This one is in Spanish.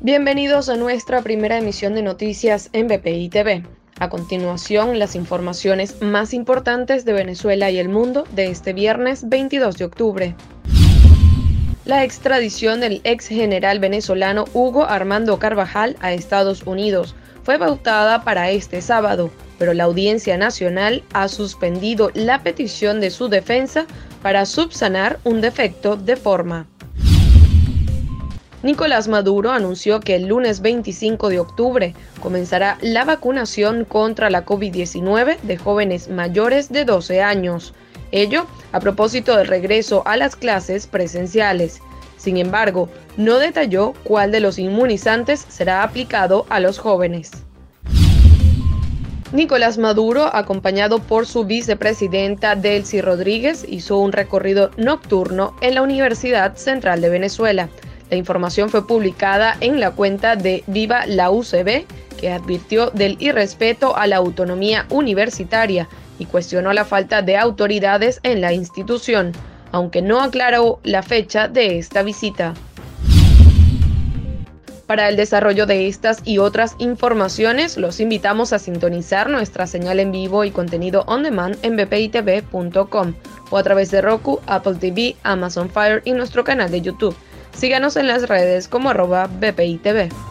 Bienvenidos a nuestra primera emisión de noticias en BPI TV. A continuación, las informaciones más importantes de Venezuela y el mundo de este viernes 22 de octubre. La extradición del ex general venezolano Hugo Armando Carvajal a Estados Unidos fue pautada para este sábado, pero la Audiencia Nacional ha suspendido la petición de su defensa para subsanar un defecto de forma. Nicolás Maduro anunció que el lunes 25 de octubre comenzará la vacunación contra la COVID-19 de jóvenes mayores de 12 años. Ello a propósito del regreso a las clases presenciales. Sin embargo, no detalló cuál de los inmunizantes será aplicado a los jóvenes. Nicolás Maduro, acompañado por su vicepresidenta Delcy Rodríguez, hizo un recorrido nocturno en la Universidad Central de Venezuela la información fue publicada en la cuenta de Viva la UCB, que advirtió del irrespeto a la autonomía universitaria y cuestionó la falta de autoridades en la institución, aunque no aclaró la fecha de esta visita. Para el desarrollo de estas y otras informaciones, los invitamos a sintonizar nuestra señal en vivo y contenido on demand en bpitv.com o a través de Roku, Apple TV, Amazon Fire y nuestro canal de YouTube. Síganos en las redes como arroba BPITV.